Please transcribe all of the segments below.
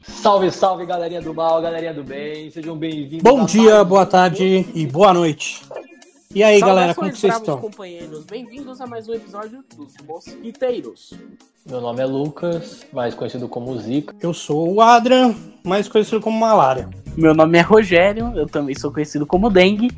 Salve, salve, galerinha do mal, galerinha do bem, sejam bem-vindos. Bom dia, boa tarde e boa noite. E aí, galera, como vocês estão? companheiros, bem-vindos a mais um episódio dos Mosquiteiros. Meu nome é Lucas, mais conhecido como Zica. Eu sou o Adrian, mais conhecido como Malária. Meu nome é Rogério, eu também sou conhecido como Dengue.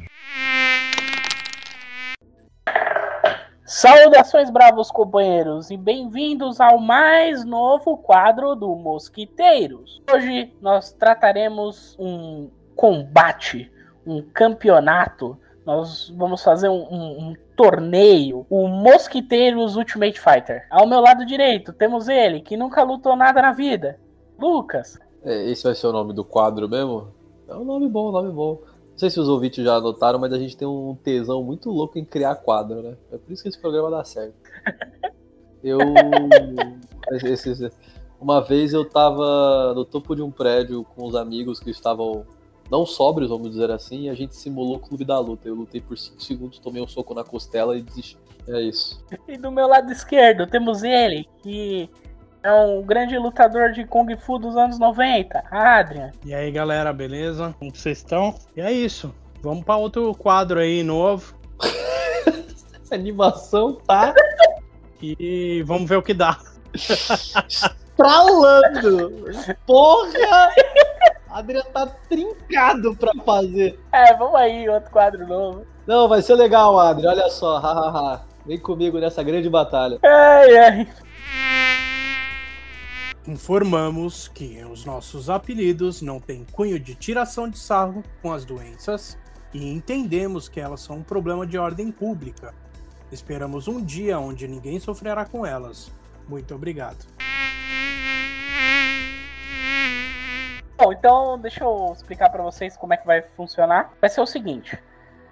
Saudações, bravos companheiros, e bem-vindos ao mais novo quadro do Mosquiteiros. Hoje nós trataremos um combate, um campeonato. Nós vamos fazer um, um, um torneio, o Mosquiteiros Ultimate Fighter. Ao meu lado direito temos ele, que nunca lutou nada na vida, Lucas. É, esse vai ser o nome do quadro mesmo? É um nome bom, um nome bom. Não sei se os ouvintes já notaram, mas a gente tem um tesão muito louco em criar quadro, né? É por isso que esse programa dá certo. Eu. uma vez eu tava no topo de um prédio com os amigos que estavam não sóbrios, vamos dizer assim, e a gente simulou o clube da luta. Eu lutei por 5 segundos, tomei um soco na costela e desisti. É isso. E do meu lado esquerdo temos ele, que é um grande lutador de Kung Fu dos anos 90, Adrian. E aí, galera, beleza? Como vocês estão? E é isso. Vamos para outro quadro aí novo animação tá e vamos ver o que dá. estralando! Porra! Adriano tá trincado pra fazer. É, vamos aí, outro quadro novo. Não, vai ser legal, Adri. Olha só, hahaha. Vem comigo nessa grande batalha. Ai, ai. Informamos que os nossos apelidos não têm cunho de tiração de sarro com as doenças e entendemos que elas são um problema de ordem pública. Esperamos um dia onde ninguém sofrerá com elas. Muito obrigado. Bom, então deixa eu explicar pra vocês como é que vai funcionar. Vai ser o seguinte: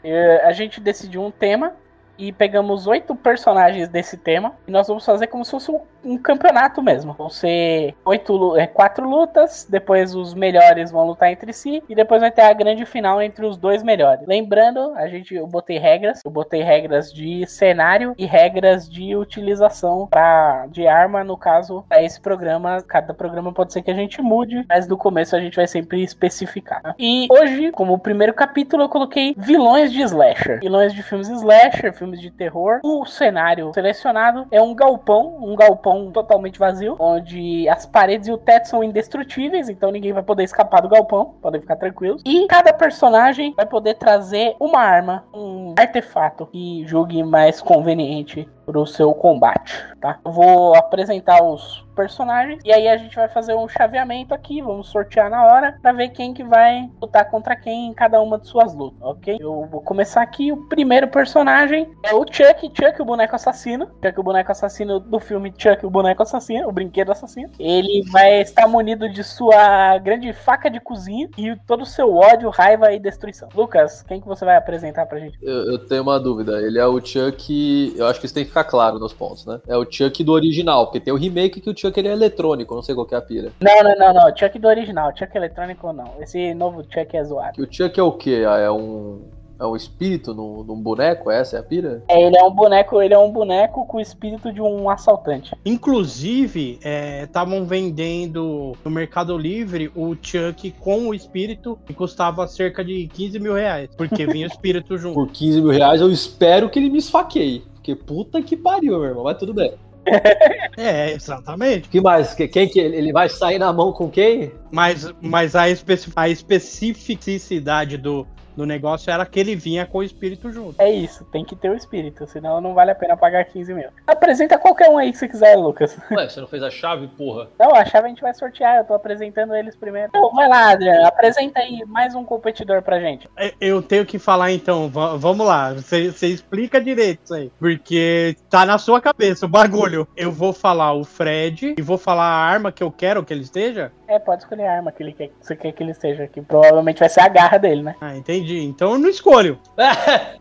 eh, a gente decidiu um tema e pegamos oito personagens desse tema e nós vamos fazer como se fosse um, campeonato mesmo. Vão ser oito, eh, quatro lutas, depois os melhores vão lutar entre si e depois vai ter a grande final entre os dois melhores. Lembrando, a gente eu botei regras, eu botei regras de cenário e regras de utilização pra, de arma, no caso, para esse programa. Cada programa pode ser que a gente mude, mas do começo a gente vai sempre especificar. né? E hoje, como primeiro capítulo, eu coloquei vilões de slasher. Vilões de filmes slasher, filmes de terror. O cenário selecionado é um galpão, um galpão totalmente vazio, onde as paredes e o teto são indestrutíveis, então ninguém vai poder escapar do galpão, podem ficar tranquilos. E cada personagem vai poder trazer uma arma, um artefato que julgue mais conveniente pro seu combate, tá? Eu vou apresentar os personagens e aí a gente vai fazer um chaveamento aqui, vamos sortear na hora pra ver quem que vai lutar contra quem em cada uma de suas lutas, ok? Eu vou começar aqui, o primeiro personagem é o Chuck, Chuck o boneco assassino, Chuck o boneco assassino do filme Chuck o boneco assassino, o brinquedo assassino. Ele vai estar munido de sua grande faca de cozinha e todo o seu ódio, raiva e destruição. Lucas, quem que você vai apresentar pra gente? Eu, eu tenho uma dúvida. Ele é o Chuck. Eu acho que isso tem que ficar claro nos pontos, né? É o Chuck do original, porque tem o remake que o Chuck ele é eletrônico, não sei qual que é a pira. Não, não, não, não. Chuck do original. Chuck eletrônico não. Esse novo Chuck é zoado. Que o Chuck é o quê? Ah, É um. É um espírito num, num boneco? Essa é a pira? É, ele é um boneco, ele é um boneco com o espírito de um assaltante. Inclusive, estavam vendendo no Mercado Livre o Chuck com o espírito que custava cerca de 15 mil reais, porque vinha o espírito junto. Por 15 mil reais, eu espero que ele me esfaqueie. Porque puta que pariu, meu irmão. Mas tudo bem. É, exatamente. Que mais? Que- Quem que ele ele vai sair na mão com quem? Mas, mas a, especi- a especificidade do, do negócio era que ele vinha com o espírito junto. É isso, tem que ter o espírito, senão não vale a pena pagar 15 mil. Apresenta qualquer um aí que você quiser, Lucas. Ué, você não fez a chave, porra? Não, a chave a gente vai sortear, eu tô apresentando eles primeiro. Então, vai lá, Adriano, apresenta aí mais um competidor pra gente. É, Eu tenho que falar então, va- vamos lá, você você explica direito isso aí, porque tá na sua cabeça o bagulho. Eu vou falar o Fred e vou falar a arma que eu quero que ele esteja. É, pode escolher a arma que ele quer, que você quer que ele esteja aqui. Provavelmente vai ser a garra dele, né? Ah, entendi. Entendi. Então eu não escolho.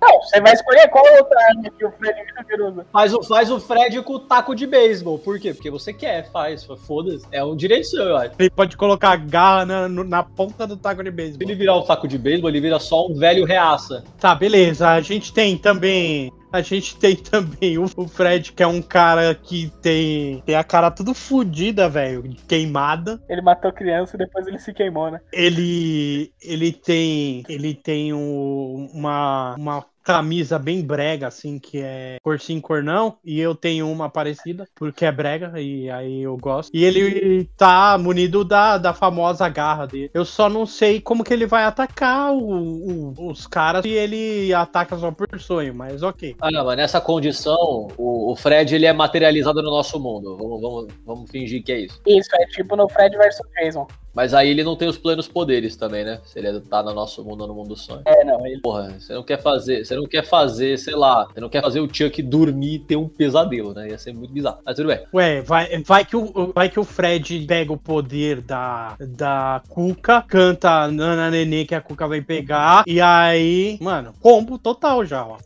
Não, você vai escolher qual outra arma que o Fred usa. Faz o, faz o Fred com o taco de beisebol. Por quê? Porque você quer, faz. Foda-se. É um direito seu, eu acho. Ele pode colocar a garra na, na ponta do taco de Se beisebol. ele virar um taco de beisebol, ele vira só um velho reaça. Tá, beleza. A gente tem também. A gente tem também o, Fred, que é um cara que tem, tem a cara tudo fodida, velho, queimada. Ele matou criança e depois ele se queimou, né? Ele ele tem ele tem um- uma uma camisa bem brega assim que é cor sim cor não e eu tenho uma parecida porque é brega e aí eu gosto e ele tá munido da, da famosa garra dele eu só não sei como que ele vai atacar o- o- os caras se ele ataca só por sonho mas ok Ah, não, mas nessa condição, o, o Fred ele é materializado no nosso mundo. Vamos, vamos, vamos fingir que é isso. Isso, é tipo no Fred vs Jason. Mas aí ele não tem os plenos poderes também, né? Se ele tá no nosso mundo ou no mundo do sonho. É, não, ele. Porra, você não quer fazer, você não quer fazer, sei lá, você não quer fazer o Chuck dormir e ter um pesadelo, né? Ia ser muito bizarro. Mas tudo bem. Ué, vai, vai, que o, vai que o Fred pega o poder da, da Cuca, canta Nana Nenê que a Cuca vai pegar, e aí, mano, combo total já, ó.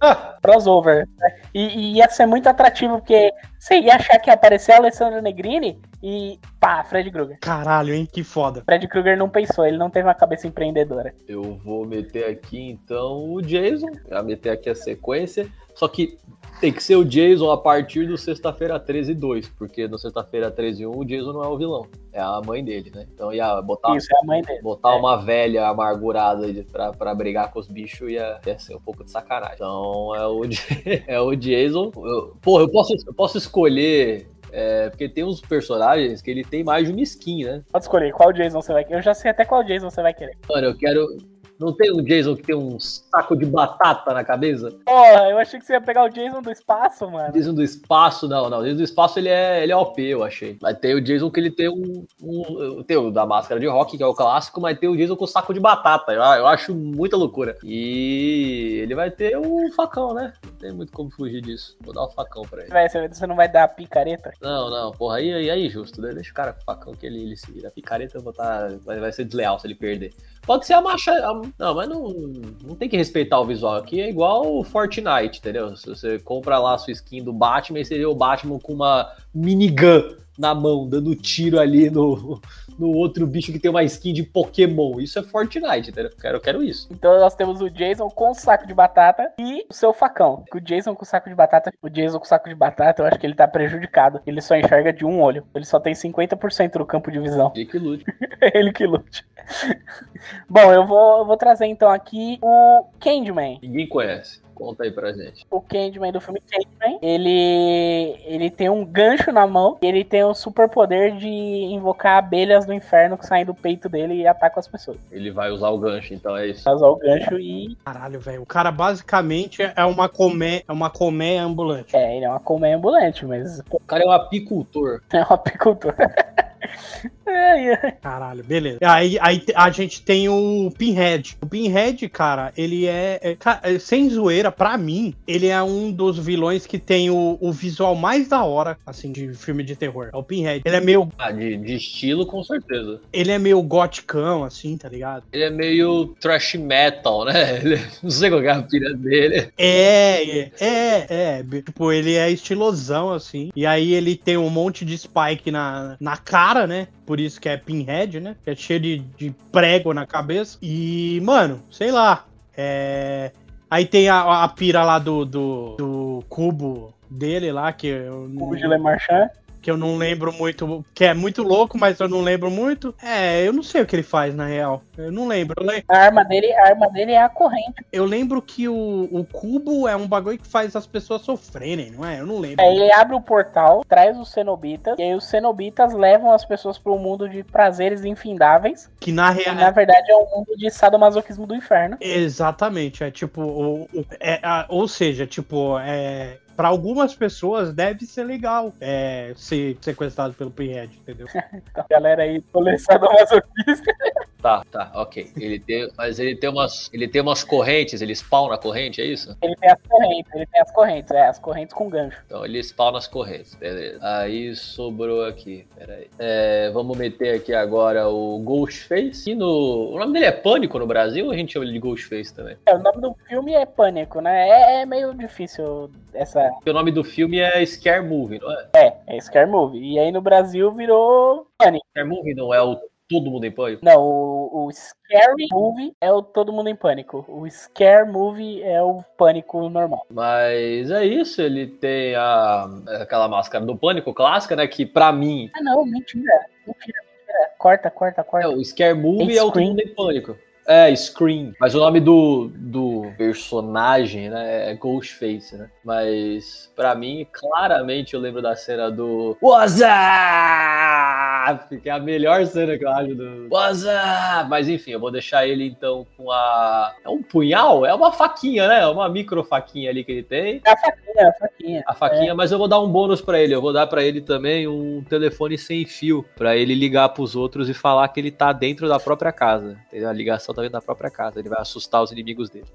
crossover. né? E, e ia ser muito atrativo, porque você ia achar que ia aparecer a Alessandra Negrini e pá, Fred Krueger. Caralho, hein? Que foda. Fred Krueger não pensou, ele não teve uma cabeça empreendedora. Eu vou meter aqui então o Jason, já meter aqui a sequência, só que tem que ser o Jason a partir do sexta-feira 13 e 2, porque no sexta-feira 13 e 1 o Jason não é o vilão, é a mãe dele, né? Então ia botar Isso, é a mãe dele. Botar É. uma velha amargurada pra, pra brigar com os bichos ia, ia ser um pouco de sacanagem. Então é o, é o Jason. Eu- porra, eu posso, eu posso escolher. é, porque tem uns personagens que ele tem mais de uma skin, né? Pode escolher qual Jason você vai querer. Eu já sei até qual Jason você vai querer. Mano, eu quero. Não tem um Jason que tem um saco de batata na cabeça? Porra, eu achei que você ia pegar o Jason do espaço, mano. Jason do espaço, não, não. Jason do espaço ele é, ele é OP, eu achei. Mas tem o Jason que ele tem um, um- Tem o da máscara de rock, que é o clássico, mas tem o Jason com saco de batata. Eu, eu acho muita loucura. E ele vai ter o facão, né? Não tem muito como fugir disso. Vou dar o facão pra ele. Vai, você não vai dar a picareta? Não, não, porra, aí, aí, justo, né? Deixa o cara com o facão que ele, ele se vira. A picareta eu vou tá, vai, vai ser desleal se ele perder. Pode ser a marcha. não, mas não, não tem que respeitar o visual aqui. É igual o Fortnite, entendeu? Se você compra lá a sua skin do Batman, seria o Batman com uma minigun na mão, dando tiro ali no, no outro bicho que tem uma skin de Pokémon. Isso é Fortnite, entendeu? Eu quero, eu quero isso. Então nós temos o Jason com o saco de batata e o seu facão. O Jason com o saco de batata, o Jason com o saco de batata, eu acho que ele tá prejudicado. Ele só enxerga de um olho. Ele só tem 50% do campo de visão. Ele que lute. Ele que lute. Bom, eu vou, eu vou trazer então aqui o Candyman. Ninguém conhece. Conta aí pra gente. O Candyman do filme Candyman, ele, ele tem um gancho na mão e ele tem o superpoder de invocar abelhas do inferno que saem do peito dele e atacam as pessoas. Ele vai usar o gancho, então é isso. Vai usar o gancho e. Caralho, velho. O cara basicamente é uma comé, é uma colmeia ambulante. É, ele é uma colmeia ambulante, mas O cara é um apicultor. é um apicultor. Caralho, beleza. Aí, aí a gente tem o Pinhead. O Pinhead, cara, ele é, é- é, Sem zoeira, pra mim, ele é um dos vilões que tem o, o visual mais da hora, assim, de filme de terror. É o Pinhead. Ele é meio. Ah, de, de estilo, com certeza. Ele é meio goticão, assim, tá ligado? Ele é meio trash metal, né? Ele, não sei qual é a pilha dele. É, é, é, é. Tipo, ele é estilosão, assim. E aí ele tem um monte de spike na, na cara, né? Por isso que é Pinhead, né? Que é cheio de, de prego na cabeça. E, mano, sei lá. É. Aí tem a, a pira lá do, do, do cubo dele lá, que eu, não, O Gilles Marchand. Que eu não lembro muito. Que é muito louco, mas eu não lembro muito. É, eu não sei o que ele faz, na real. Eu não lembro. Eu, le- A arma dele, a arma dele é a corrente. eu lembro que o, o cubo é um bagulho que faz as pessoas sofrerem, não é? Eu não lembro. Aí ele abre o portal, traz os cenobitas, e aí os cenobitas levam as pessoas para um mundo de prazeres infindáveis. Que na real. na verdade é um mundo de sadomasoquismo do inferno. Exatamente, é tipo, o, o- é, a- ou seja, tipo, é, pra algumas pessoas deve ser legal é, ser sequestrado pelo Pinhead, entendeu? Então, galera aí, colecionador masoquista. Tá, tá, ok. Ele tem, mas ele tem umas, ele tem umas correntes, ele spawna a corrente, é isso? Ele tem as correntes, ele tem as correntes, é, as correntes com gancho. Então ele spawna as correntes, beleza. Aí sobrou aqui, peraí. É, vamos meter aqui agora o Ghostface. E no, o nome dele é Pânico no Brasil ou a gente chama ele de Ghostface também? É, o nome do filme é Pânico, né? É, é meio difícil essa. Porque o nome do filme é Scare Movie, não é? É, é Scare Movie. E aí no Brasil virou Pânico. Scare Movie não é o Todo Mundo em Pânico? Não, o, o Scary Movie é o Todo Mundo em Pânico. O Scare Movie é o Pânico normal. Mas é isso, ele tem a, aquela máscara do Pânico clássica, né? Que pra mim. Ah, não, mentira. Mentira, mentira. Corta, corta, corta. É, o Scare Movie É o Todo. Mundo em Pânico. É, Scream. Mas o nome do, do personagem, né, é Ghostface, né? Mas, pra mim, claramente eu lembro da cena do What's up? Que é a melhor cena que eu acho do What's up? Mas, enfim, eu vou deixar ele, então, com a... É um punhal? É uma faquinha, né? É uma micro faquinha ali que ele tem. É a faquinha, a faquinha. A faquinha, mas eu vou dar um bônus pra ele. Eu vou dar pra ele também um telefone sem fio pra ele ligar pros outros e falar que ele tá dentro da própria casa. Entendeu? A ligação tá dentro da própria casa. Ele vai assustar os inimigos dele.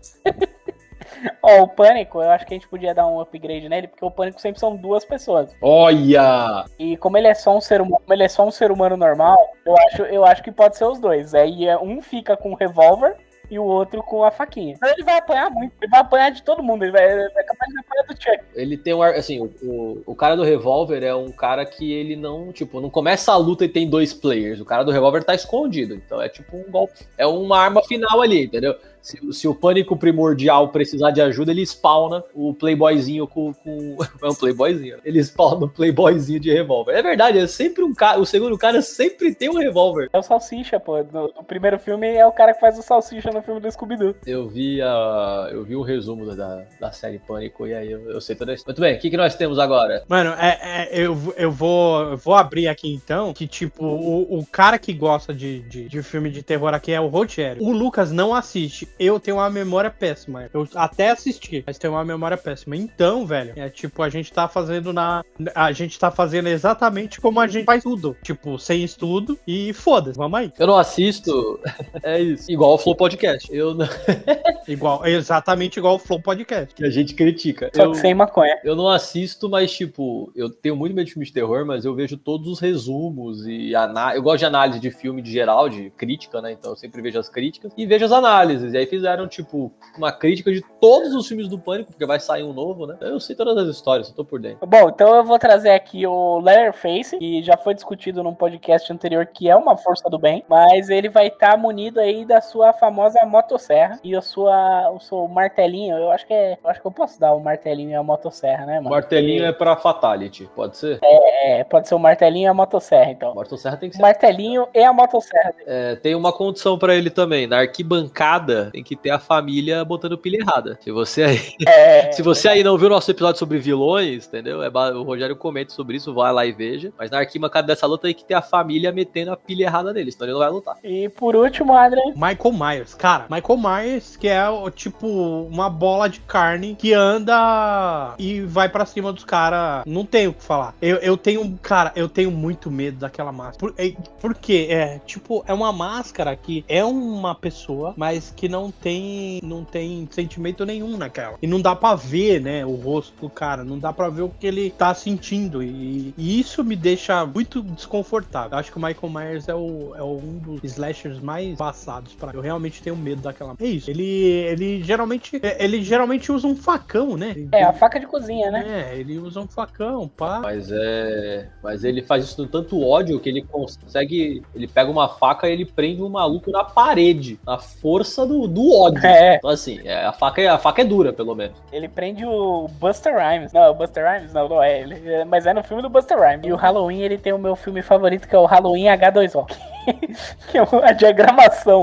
Ó, o Pânico, eu acho que a gente podia dar um upgrade nele, porque o Pânico sempre são duas pessoas. Olha! E como ele é só um ser humano, ele é só um ser humano normal, eu acho, eu acho que pode ser os dois. Aí é, um fica com o revólver e o outro com a faquinha. Então ele vai apanhar muito, ele vai apanhar de todo mundo, ele vai, ele vai capaz de apanhar do Chuck. Ele tem um. Assim, o, o, o cara do revólver é um cara que ele não. Tipo, não começa a luta e tem dois players. O cara do revólver tá escondido. Então é tipo um golpe. É uma arma final ali, entendeu? Se, se o pânico primordial precisar de ajuda, ele spawna o playboyzinho com. com... É um playboyzinho. né? Ele spawna o playboyzinho de revólver. É verdade, é sempre um cara. O segundo cara sempre tem um revólver. É o Salsicha, pô. No, no primeiro filme é o cara que faz o Salsicha no filme do Scooby-Doo. Eu vi, a, eu vi o resumo da, da série Pânico e aí eu, eu sei toda a história. Muito bem, o que, que nós temos agora? Mano, é, é, eu, eu, vou, eu vou abrir aqui então, que tipo, o, o cara que gosta de, de, de filme de terror aqui é o Rogério. O Lucas não assiste. Eu tenho uma memória péssima. Eu até assisti, mas tenho uma memória péssima. Então, velho, é tipo, a gente tá fazendo na. A gente tá fazendo exatamente como a gente faz tudo. Tipo, sem estudo e foda-se, vamos aí. Eu não assisto. É isso. Igual o Flow Podcast. Eu não... Igual, exatamente igual o Flow Podcast. que a gente critica. Só Eu, que sem maconha. eu não assisto, mas, tipo, eu tenho muito medo de filme de terror, mas eu vejo todos os resumos e ana... eu gosto de análise de filme de geral, de crítica, né? Então eu sempre vejo as críticas e vejo as análises. E aí fizeram, tipo, uma crítica de todos os filmes do Pânico, porque vai sair um novo, né? Eu sei todas as histórias, eu tô por dentro. Bom, então eu vou trazer aqui o Leatherface, que já foi discutido num podcast anterior, que é uma força do bem, mas ele vai estar munido aí da sua famosa motosserra e a sua, o seu martelinho. Eu acho que é, eu acho que eu posso dar o martelinho e a motosserra, né, mano? martelinho é pra Fatality, pode ser? É, pode ser o martelinho e a motosserra, então. Motosserra tem que ser. martelinho e a motosserra. É, tem uma condição pra ele também. Na arquibancada tem que ter a família botando pilha errada. Se você aí, É, se você aí não viu nosso episódio sobre vilões, entendeu? É, o Rogério comenta sobre isso, vai lá e veja. Mas na arquibancada dessa luta tem que ter a família metendo a pilha errada nele, senão ele não vai lutar. E por último, Adrian, Michael Myers, cara, Michael Myers, que é o tipo uma bola de carne que anda e vai pra cima dos caras. Não tenho o que falar. Eu, eu tenho, cara, eu tenho muito medo daquela máscara. Por, é, por quê? É, tipo, é uma máscara que é uma pessoa, mas que não tem, não tem sentimento nenhum naquela. E não dá pra ver, né, o rosto do cara. Não dá pra ver o que ele tá sentindo. E, e isso me deixa muito desconfortável. Acho que o Michael Myers é, o, é um dos slashers mais passados para Eu realmente tenho medo daquela. É isso. Ele, ele geralmente, é, ele geralmente usa um facão, né? é a faca de cozinha, né? É, ele usa um facão, pá. Mas é. Mas ele faz isso com tanto ódio que ele consegue. Ele pega uma faca e ele prende um maluco na parede. Na força do, do ódio. É, Então, assim, é, a, faca é, a faca é dura, pelo menos. ele prende o Buster Rhymes. Não, o Buster Rhymes não, não é ele. é, Mas é no filme do Buster Rhymes. E o Halloween, ele tem o meu filme favorito, que é o Halloween H2O. que é a diagramação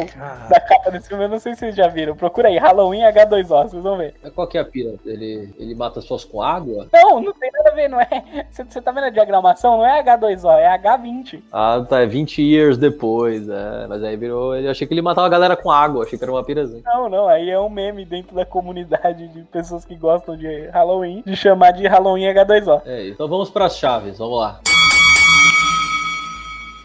da capa desse filme, eu não sei se vocês já viram. Procura aí, Halloween H2O, vocês vão ver. Mas qual que é a pira? Ele, ele mata as pessoas com água? Não, não tem nada a ver, não é. Você, você tá vendo a diagramação? Não é H2O, é H20. Ah, tá, é 20 years depois, é. Mas aí virou. Eu achei que ele matava a galera com água, achei que era uma pirazinha. Não, não, aí é um meme dentro da comunidade de pessoas que gostam de Halloween, de chamar de Halloween H2O. É isso. Então vamos pras chaves, vamos lá.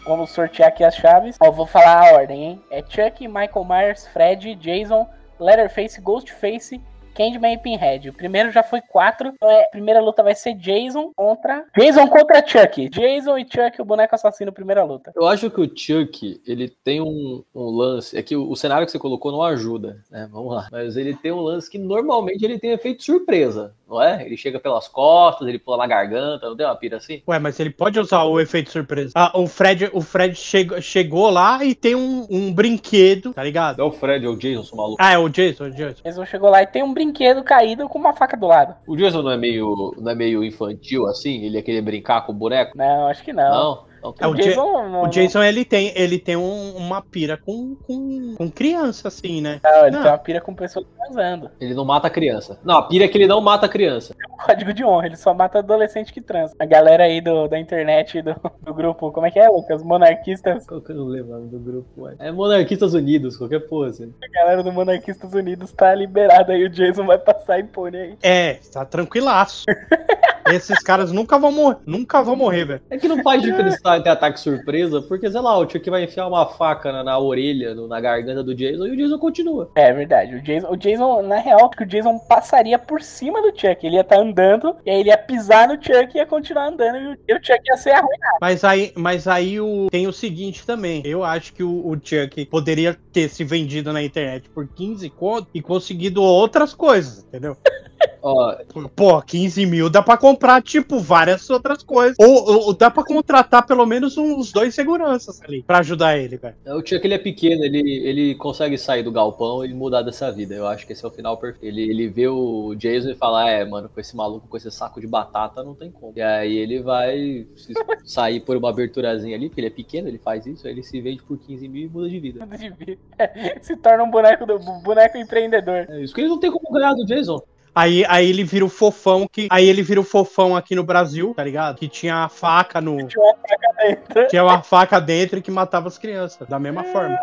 Vamos sortear aqui as chaves. Ó, vou falar a ordem, hein? É Chuck, Michael Myers, Fred, Jason, Leatherface, Ghostface, Candyman e Pinhead. O primeiro já foi quatro. Então é, a primeira luta vai ser Jason contra. Jason contra Chuck. Jason e Chuck, o boneco assassino, primeira luta. Eu acho que o Chuck, ele tem um, um lance. É que o, o cenário que você colocou não ajuda, né? Vamos lá. Mas ele tem um lance que normalmente ele tem efeito surpresa, não é? Ele chega pelas costas, ele pula na garganta, não tem uma pira assim? Ué, mas ele pode usar o efeito surpresa. Ah, o Fred, o Fred chegou, chegou lá e tem um, um brinquedo, tá ligado? Não é o Fred, é o Jason, sou maluco. Ah, é o Jason, o Jason. Jason chegou lá e tem um brinquedo caído com uma faca do lado. O Jason não é meio, não é meio infantil assim? Ele ia querer brincar com o boneco? Não, acho que não. Não. É, o, Ja- não, O Jason, ele tem, ele tem um- uma pira com, com, com criança, assim, né? não, ele Não. tem uma pira com pessoas transando. Ele não mata a criança. Não, a pira é que ele não mata a criança. Código de honra, ele só mata adolescente que transa. A galera aí do, da internet, do, do grupo, como é que é, Lucas? Monarquistas. Qual que eu não lembro do grupo? ué? É Monarquistas Unidos, qualquer porra assim. A galera do Monarquistas Unidos tá liberada aí, o Jason vai passar impune aí. É, tá tranquilaço. Esses caras nunca vão morrer, nunca vão morrer, velho. É que não faz diferença ter ataque surpresa, porque, sei lá, o Chuck vai enfiar uma faca na, na orelha, no- na garganta do Jason e o Jason continua. É verdade, o Jason, o Jason, na real, que o Jason passaria por cima do Chuck. Ele ia estar andando, e aí ele ia pisar no Chuck e ia continuar andando, e o, e o Chuck ia ser arruinado. Mas aí, mas aí o, tem o seguinte também. Eu acho que o, o Chuck poderia ter se vendido na internet por 15 conto e conseguido outras coisas, entendeu? Ó, Pô, 15 mil dá pra comprar, tipo, várias outras coisas. Ou, ou dá pra contratar pelo menos uns dois seguranças ali pra ajudar ele, velho. o Chuck ele é pequeno, ele, ele consegue sair do galpão e mudar dessa vida. Eu acho que esse é o final perfeito. Ele, ele vê o Jason e fala: É, mano, com esse maluco, com esse saco de batata, não tem como. E aí ele vai sair por uma aberturazinha ali, porque ele é pequeno, ele faz isso, aí ele se vende por 15 mil e muda de vida. Muda de vida. Se torna um boneco, do, boneco empreendedor. É isso que ele não tem como ganhar do Jason. Aí, aí ele vira o fofão que. Aí ele vira o fofão aqui no Brasil, tá ligado? Que tinha a faca no. Tinha uma faca dentro. Tinha uma faca dentro e que matava as crianças. Da mesma forma.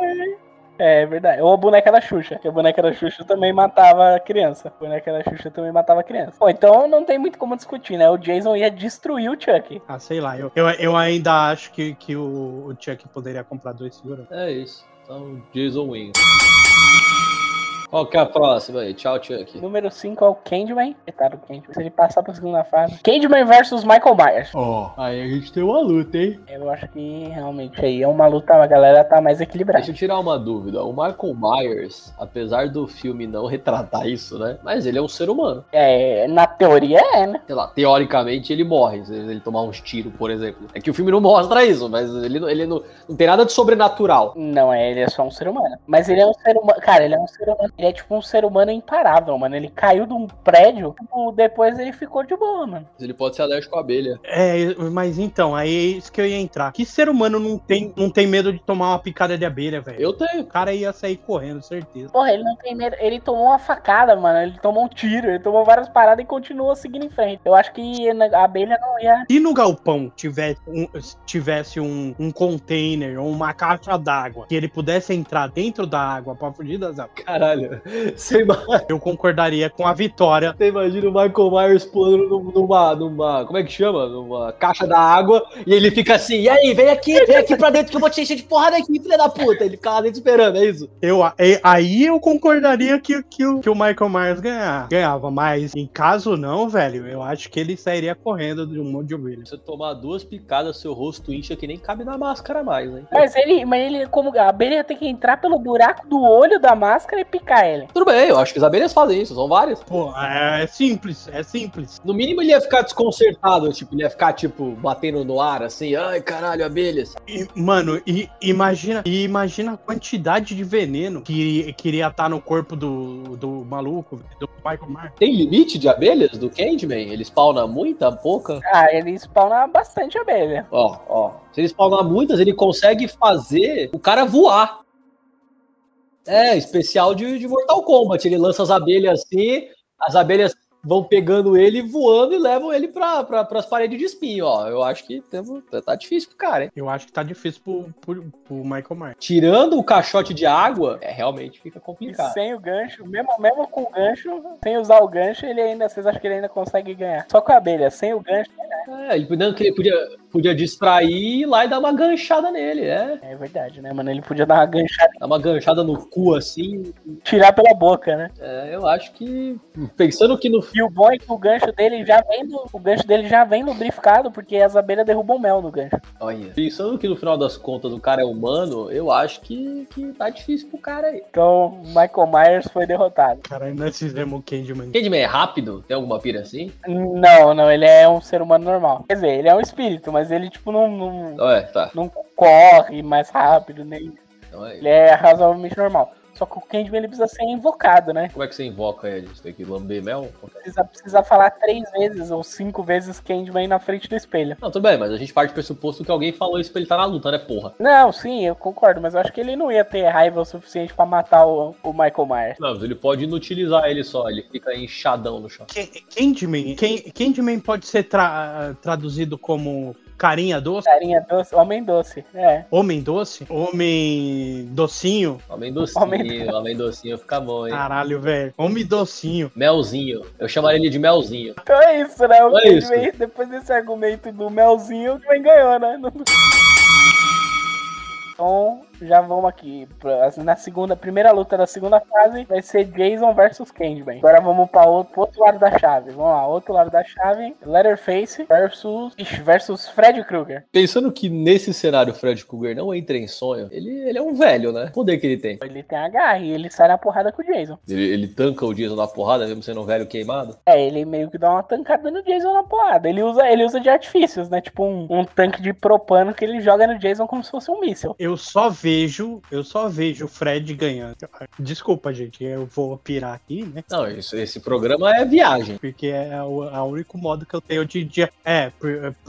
É, é verdade. Ou a boneca da Xuxa, que a boneca da Xuxa também matava a criança. A boneca da Xuxa também matava a criança. Bom, então não tem muito como discutir, né? O Jason ia destruir o Chuck. Ah, sei lá. Eu, eu, eu ainda acho que, que o, o Chuck poderia comprar dois seguranças. É isso. Então, Jason win. Qual que é a próxima aí? Tchau, Chuck. Número 5 é o Candyman. Coitado do Candyman. Se ele passar pra segunda fase. Candyman versus Michael Myers. Ó, aí a gente tem uma luta, hein? Eu acho que realmente aí é uma luta, a galera tá mais equilibrada. Deixa eu tirar uma dúvida. O Michael Myers, apesar do filme não retratar isso, né? Mas ele é um ser humano. É, na teoria é, né? Sei lá, teoricamente ele morre se ele tomar uns tiros, por exemplo. É que o filme não mostra isso, mas ele, não- ele não, não tem nada de sobrenatural. Não, é, ele é só um ser humano. Mas ele é um ser humano. Cara, ele é um ser humano. Ele é tipo um ser humano imparável, mano. Ele caiu de um prédio, tipo, depois ele ficou de boa, mano. Ele pode ser alérgico à abelha. É, mas então, aí é isso que eu ia entrar. Que ser humano não tem, não tem medo de tomar uma picada de abelha, velho? Eu tenho. O cara ia sair correndo, certeza. Porra, ele não tem medo. Ele tomou uma facada, mano. Ele tomou um tiro, ele tomou várias paradas e continuou seguindo em frente. Eu acho que a abelha não ia. Se no galpão tivesse um, tivesse um, um container ou uma caixa d'água que ele pudesse entrar dentro da água pra fugir das abelhas, Caralho. Você ima- eu concordaria com a vitória. você imagina o Michael Myers pulando num- numa, numa. Como é que chama? Numa caixa da água. E ele fica assim: E aí, vem aqui, vem aqui pra dentro que eu vou te encher de porrada aqui, filha da puta. Ele fica lá dentro esperando, é isso? Eu, aí eu concordaria que, que, o- que o Michael Myers ganhar, ganhava, mas em caso não, velho, eu acho que ele sairia correndo de um monte de ovelha. Se você tomar duas picadas, seu rosto incha que nem cabe na máscara mais, hein? Mas ele, mas ele, como a abelha ter que entrar pelo buraco do olho da máscara e picar explicar ele. Tudo bem, eu acho que as abelhas fazem isso, são várias. Pô, é, é simples, é simples. No mínimo ele ia ficar desconcertado, tipo, ele ia ficar, tipo, batendo no ar, assim, ai, caralho, abelhas. E, mano, e, imagina, e imagina a quantidade de veneno que, que iria estar no corpo do, do maluco, do Michael Myers. Tem limite de abelhas do Candyman? Ele spawna muita, pouca? Ah, ele spawna bastante abelha. Ó, ó. Se ele spawnar muitas, ele consegue fazer o cara voar. É, especial de, de Mortal Kombat. Ele lança as abelhas assim, as abelhas vão pegando ele voando e levam ele para pra, as paredes de espinho, ó. Eu acho que temos, tá difícil pro cara, hein? Eu acho que tá difícil pro, pro, pro Michael Myers. Tirando o caixote de água, é realmente fica E complicado. sem o gancho, mesmo, mesmo com o gancho, sem usar o gancho, ele ainda, vocês acham que ele ainda consegue ganhar? Só com a abelha, sem o gancho, É, ele podia, ele podia, podia distrair e ir lá e dar uma ganchada nele, é. é verdade, né, mano? Ele podia dar uma ganchada Dar uma ganchada no cu assim. tirar pela boca, né? É, eu acho que. Pensando que no E o bom é que o gancho dele já vem, do, o gancho dele já vem lubrificado, porque as abelhas derrubam mel no gancho. Olha. Pensando que no final das contas o cara é humano, eu acho que, que tá difícil pro cara aí. Então, Michael Myers foi derrotado. Caralho, nós fizemos o Candyman. Candyman é rápido? Tem alguma pira assim? Não, não, ele é um ser humano normal. Quer dizer, ele é um espírito, mas ele, tipo, não, não, Ué, tá. não corre mais rápido, nem. Então é Ele é razoavelmente normal. Só que o Candyman ele precisa ser invocado, né? Como é que você invoca ele? Você tem que lamber mel? Precisa, precisa falar três vezes ou cinco vezes Candyman na frente do espelho. Não, tudo bem, mas a gente parte do pressuposto que alguém falou isso pra ele estar na luta, né, porra? Não, sim, eu concordo, mas eu acho que ele não ia ter raiva o suficiente pra matar o, o Michael Myers. Não, mas ele pode inutilizar ele só, ele fica inchadão no chão. Ca- Candyman, Can- Candyman pode ser tra- traduzido como carinha doce, Carinha doce, homem doce, é. homem doce, homem docinho. Homem docinho, Homem- homem docinho fica bom, hein? Caralho, velho. Homem docinho. Melzinho. Eu chamaria ele de melzinho. Então é isso, né? O É isso. Depois desse argumento do Melzinho, o Candyman ganhou, né? Então, já vamos aqui. pra- assim, Na segunda, primeira luta da segunda fase vai ser Jason versus Candyman. Agora vamos para outro, pro outro lado da chave. Vamos lá, outro lado da chave. Leatherface versus, versus Freddy Krueger. Pensando que nesse cenário o Fred Krueger não entra em sonho, ele, ele é um velho, né? O poder que ele tem. Ele tem a garra e ele sai na porrada com o Jason. Ele, ele tanca o Jason na porrada, mesmo sendo um velho queimado. É, ele meio que dá uma tancada no Jason na porrada. Ele usa, ele usa de artifícios, né? Tipo um, um tanque de propano que ele joga no Jason como se fosse um míssil. Eu só vejo, eu só vejo o Fred ganhando. Desculpa, gente, eu vou pirar aqui, né? Não, isso, esse programa é viagem. Porque é o, é o único modo que eu tenho de, de, é,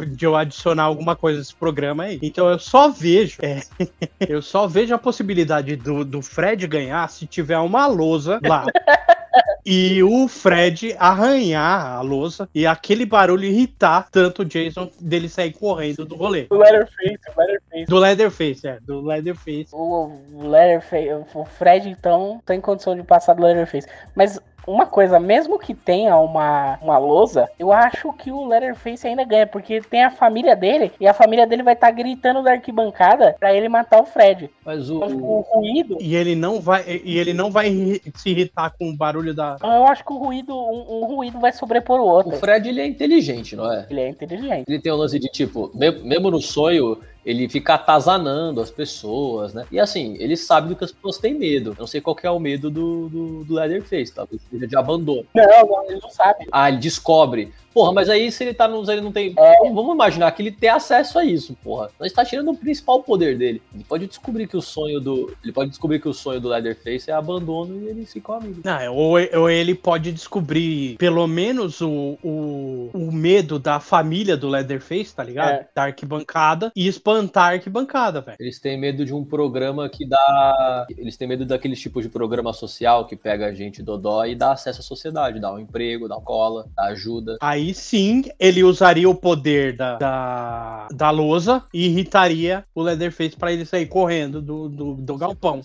de eu adicionar alguma coisa nesse programa aí. Então eu só vejo, é, eu só vejo a possibilidade do, do Fred ganhar se tiver uma lousa lá. E o Fred arranhar a lousa e aquele barulho irritar tanto o Jason dele sair correndo do rolê. O Leatherface, o Leatherface. Do Leatherface, é, do Leatherface. O Leatherface, o Fred, então, tem condição de passar do Leatherface. Mas uma coisa, mesmo que tenha uma, uma lousa, eu acho que o Leatherface ainda ganha, porque tem a família dele, e a família dele vai estar gritando da arquibancada pra ele matar o Fred. Mas o. Então, tipo, o ruído. E ele não vai, e ele não vai se irritar com o barulho da. Eu acho que o ruído, um, um ruído vai sobrepor o outro. O Fred ele é inteligente, não é? Ele é inteligente. Ele tem um lance de tipo, me- mesmo no sonho, ele fica atazanando as pessoas, né? E assim, ele sabe do que as pessoas têm medo. Eu não sei qual que é o medo do, do, do Leatherface, talvez seja de abandono. Não, não, ele não sabe. Ah, ele descobre. Porra, mas aí se ele tá nos. Ele não tem. É. Vamos, vamos imaginar que ele tem acesso a isso, porra. Nós tá tirando o principal poder dele. Ele pode descobrir que o sonho do. Ele pode descobrir que o sonho do Leatherface é abandono e eles ficam amigos. Não, é, ou, ou ele pode descobrir pelo menos o, o, o medo da família do Leatherface, tá ligado? É. Da arquibancada e espantar a arquibancada, velho. Eles têm medo de um programa que dá. Eles têm medo daqueles tipos de programa social que pega a gente dodó e dá acesso à sociedade, dá um emprego, dá cola, dá ajuda. Aí sim ele usaria o poder da, da, da lousa e irritaria o Leatherface pra ele sair correndo do, do, do galpão.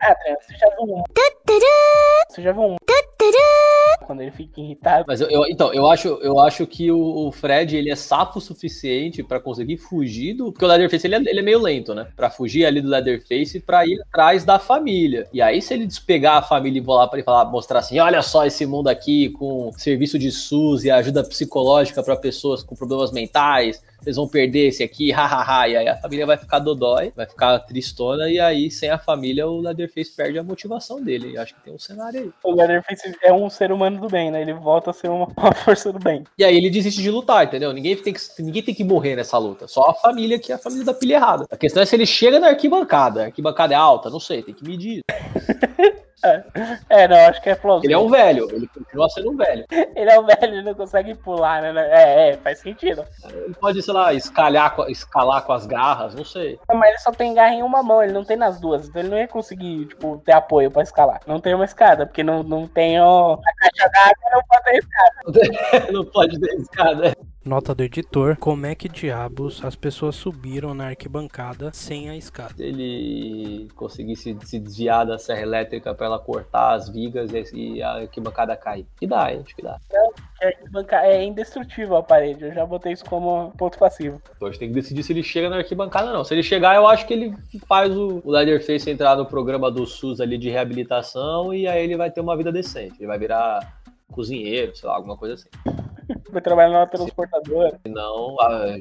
Ah, Adriano, você já viu um. Você já viu um. Quando ele fica irritado. Mas eu, eu- então, eu acho, eu acho que o, o Fred ele é sapo o suficiente pra conseguir fugir do. Porque o Leatherface ele é, ele é meio lento, né? Pra fugir ali do Leatherface pra ir atrás da família. E aí, se ele despegar a família e vou lá pra ele falar, mostrar assim: olha só esse mundo aqui com serviço de SUS e ajuda psicológica pra pessoas com problemas mentais. Vocês vão perder esse aqui, hahaha. E aí a família vai ficar dodói, vai ficar tristona, e aí, sem a família, o Leatherface perde a motivação dele. E acho que tem um cenário aí. O Leatherface é um ser humano do bem, né? Ele volta a ser uma, uma força do bem. E aí ele desiste de lutar, entendeu? Ninguém tem, que, ninguém tem que morrer nessa luta. Só a família que é a família da pilha errada. A questão é se ele chega na arquibancada. A arquibancada é alta, não sei, tem que medir. É, não, acho que é plausível. Ele é um velho, ele continua sendo um velho. Ele é um velho, ele não consegue pular, né? É, é, faz sentido. Ele pode, sei lá, escalhar, escalar com as garras, não sei. Mas ele só tem garra em uma mão, ele não tem nas duas. Então ele não ia conseguir, tipo, ter apoio pra escalar. Não tem uma escada, porque não, não tem ó, a caixa d'água, não pode ter escada. não pode ter escada. Nota do editor: Como é que diabos as pessoas subiram na arquibancada sem a escada? Se ele conseguisse se desviar da serra elétrica pra ela cortar as vigas e a arquibancada cair. Que dá, hein? Acho que dá. É, é indestrutível a parede. Eu já botei isso como ponto passivo. Então a gente tem que decidir se ele chega na arquibancada ou não. Se ele chegar, eu acho que ele faz o, o Leatherface entrar no programa do SUS ali de reabilitação e aí ele vai ter uma vida decente. Ele vai virar cozinheiro, sei lá, alguma coisa assim. Vai trabalhar numa transportadora. Se não,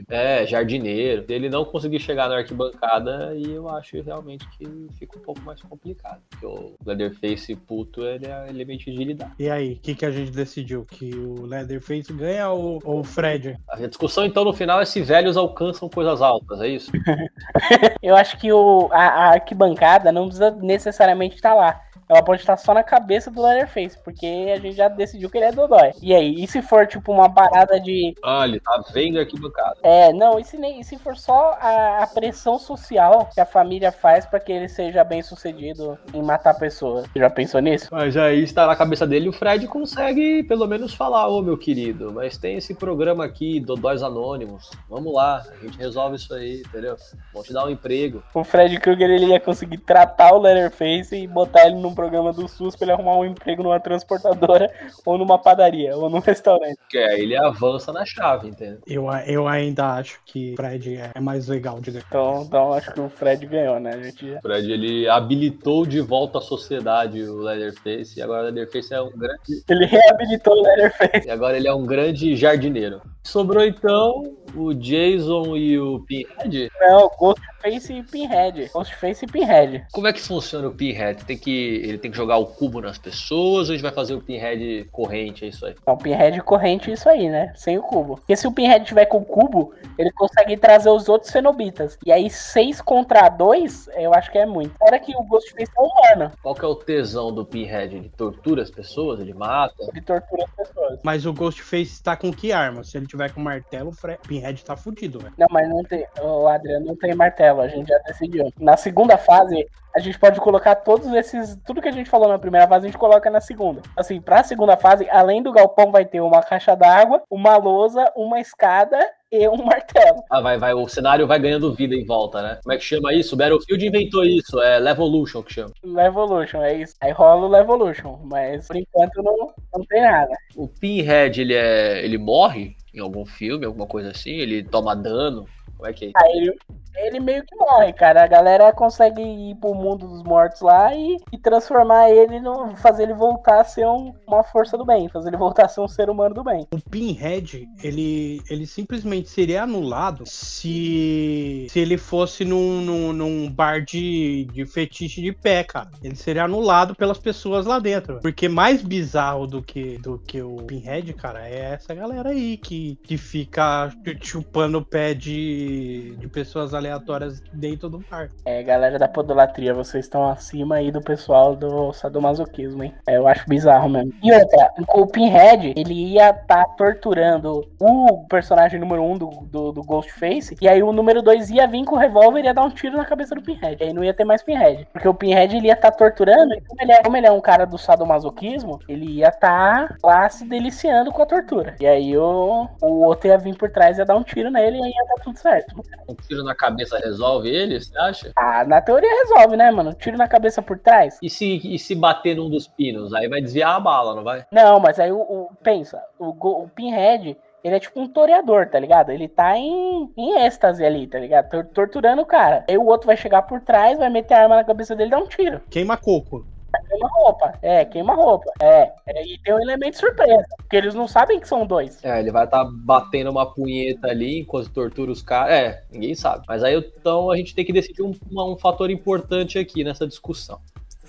é, jardineiro. Ele não conseguir chegar na arquibancada, aí eu acho realmente que fica um pouco mais complicado. Porque o Leatherface puto, ele é elemento de lidar. E aí, o que, que a gente decidiu? Que o Leatherface ganha ou, ou o Fred? A discussão, então, no final é se velhos alcançam coisas altas, é isso? Eu acho que o, a, a arquibancada não precisa necessariamente estar lá. Ela pode estar só na cabeça do Leatherface, porque a gente já decidiu que ele é Dodói. E aí, e se for tipo uma parada de. Ah, ele tá vendo a arquibancada. É, não, e se, nem, e se for só a, a pressão social que a família faz pra que ele seja bem sucedido em matar pessoas? Você já pensou nisso? Mas aí está na cabeça dele, o Fred consegue pelo menos falar, ô meu querido, mas tem esse programa aqui, Dodóis Anônimos. Vamos lá, a gente resolve isso aí, entendeu? Vamos te dar um emprego. O Fred Krueger ele ia conseguir tratar o Leatherface e botar ele num programa do SUS pra ele arrumar um emprego numa transportadora ou numa padaria ou num restaurante. Que aí ele avança na chave, entendeu? Eu, eu ainda acho que o Fred é mais legal de ganhar. Então, então acho que o Fred ganhou, né? A gente. O Fred, ele habilitou de volta à sociedade o Leatherface, e agora o Leatherface é um grande... Ele reabilitou o Leatherface. E agora ele é um grande jardineiro. Sobrou então o Jason e o Pinhead. Não, Ghostface e Pinhead. Ghostface e Pinhead. Como é que funciona o Pinhead? Tem que, ele tem que jogar o cubo nas pessoas ou a gente vai fazer o Pinhead corrente? É isso aí. Então, Pinhead corrente isso aí, né? Sem o cubo. Porque se o Pinhead tiver com o cubo, ele consegue trazer os outros cenobitas. E aí, 6 contra 2, eu acho que é muito. Fora que o Ghostface é humano. Qual que é o tesão do Pinhead? Ele tortura as pessoas? Ele mata? Ele tortura as pessoas. Mas o Ghostface tá com que arma? Se ele tiver com martelo, o Fre- Pinhead tá fudido, velho. Não, mas não tem. O Adriano não tem martelo, a gente já decidiu. Na segunda fase, a gente pode colocar todos esses. Tudo que a gente falou na primeira fase, a gente coloca na segunda. Assim, pra segunda fase, além do galpão, vai ter uma caixa d'água, uma lousa, uma escada e um martelo. Ah, vai, vai, o cenário vai ganhando vida em volta, né? Como é que chama isso? O Battlefield inventou isso, é Levolution que chama. Levolution, é isso. Aí rola o Levolution, mas por enquanto não, não tem nada. O Pinhead, ele é. ele morre em algum filme, alguma coisa assim? Ele toma dano? Como é que é? Aí ele, ele meio que morre, cara. A galera consegue ir pro mundo dos mortos lá e, e transformar ele, no, fazer ele voltar a ser um- uma força do bem, fazer ele voltar a ser um ser humano do bem. O Pinhead, ele, ele simplesmente seria anulado se, se ele fosse num, num, num bar de, de fetiche de pé, cara. Ele seria anulado pelas pessoas lá dentro. Porque mais bizarro do que, do que o Pinhead, cara, é essa galera aí que, que fica chupando o pé de, de pessoas aleatórias dentro do bar. É, galera da podolatria, vocês estão acima aí do pessoal do sadomasoquismo, hein? É, eu acho bizarro mesmo. E outra, o Pinhead, ele ia estar torturando o personagem número 1 um do, do, do Ghostface, e aí o número 2 ia vir com o revólver e ia dar um tiro na cabeça do Pinhead. Aí não ia ter mais Pinhead. Porque o Pinhead, ele ia estar torturando, e como ele, é, como ele é um cara do sadomasoquismo, ele ia estar lá se deliciando com a tortura. E aí o, o outro ia vir por trás e ia dar um tiro nele e aí ia dar tudo certo. Certo. Um tiro na cabeça resolve ele, você acha? Ah, na teoria resolve, né, mano? Tiro na cabeça por trás. E se, e se bater num dos pinos? Aí vai desviar a bala, não vai? Não, mas aí o, o- pensa, o, o Pinhead, ele é tipo um toreador, tá ligado? Ele tá em, em êxtase ali, tá ligado? Tor- torturando o cara. Aí o outro vai chegar por trás, vai meter a arma na cabeça dele e dar um tiro. Queima coco. Queima roupa. É, queima roupa. É. é, E tem um elemento surpresa. Porque eles não sabem que são dois. É, ele vai estar batendo uma punheta ali enquanto tortura os caras. É, ninguém sabe. Mas aí então a gente tem que decidir um, um fator importante aqui nessa discussão.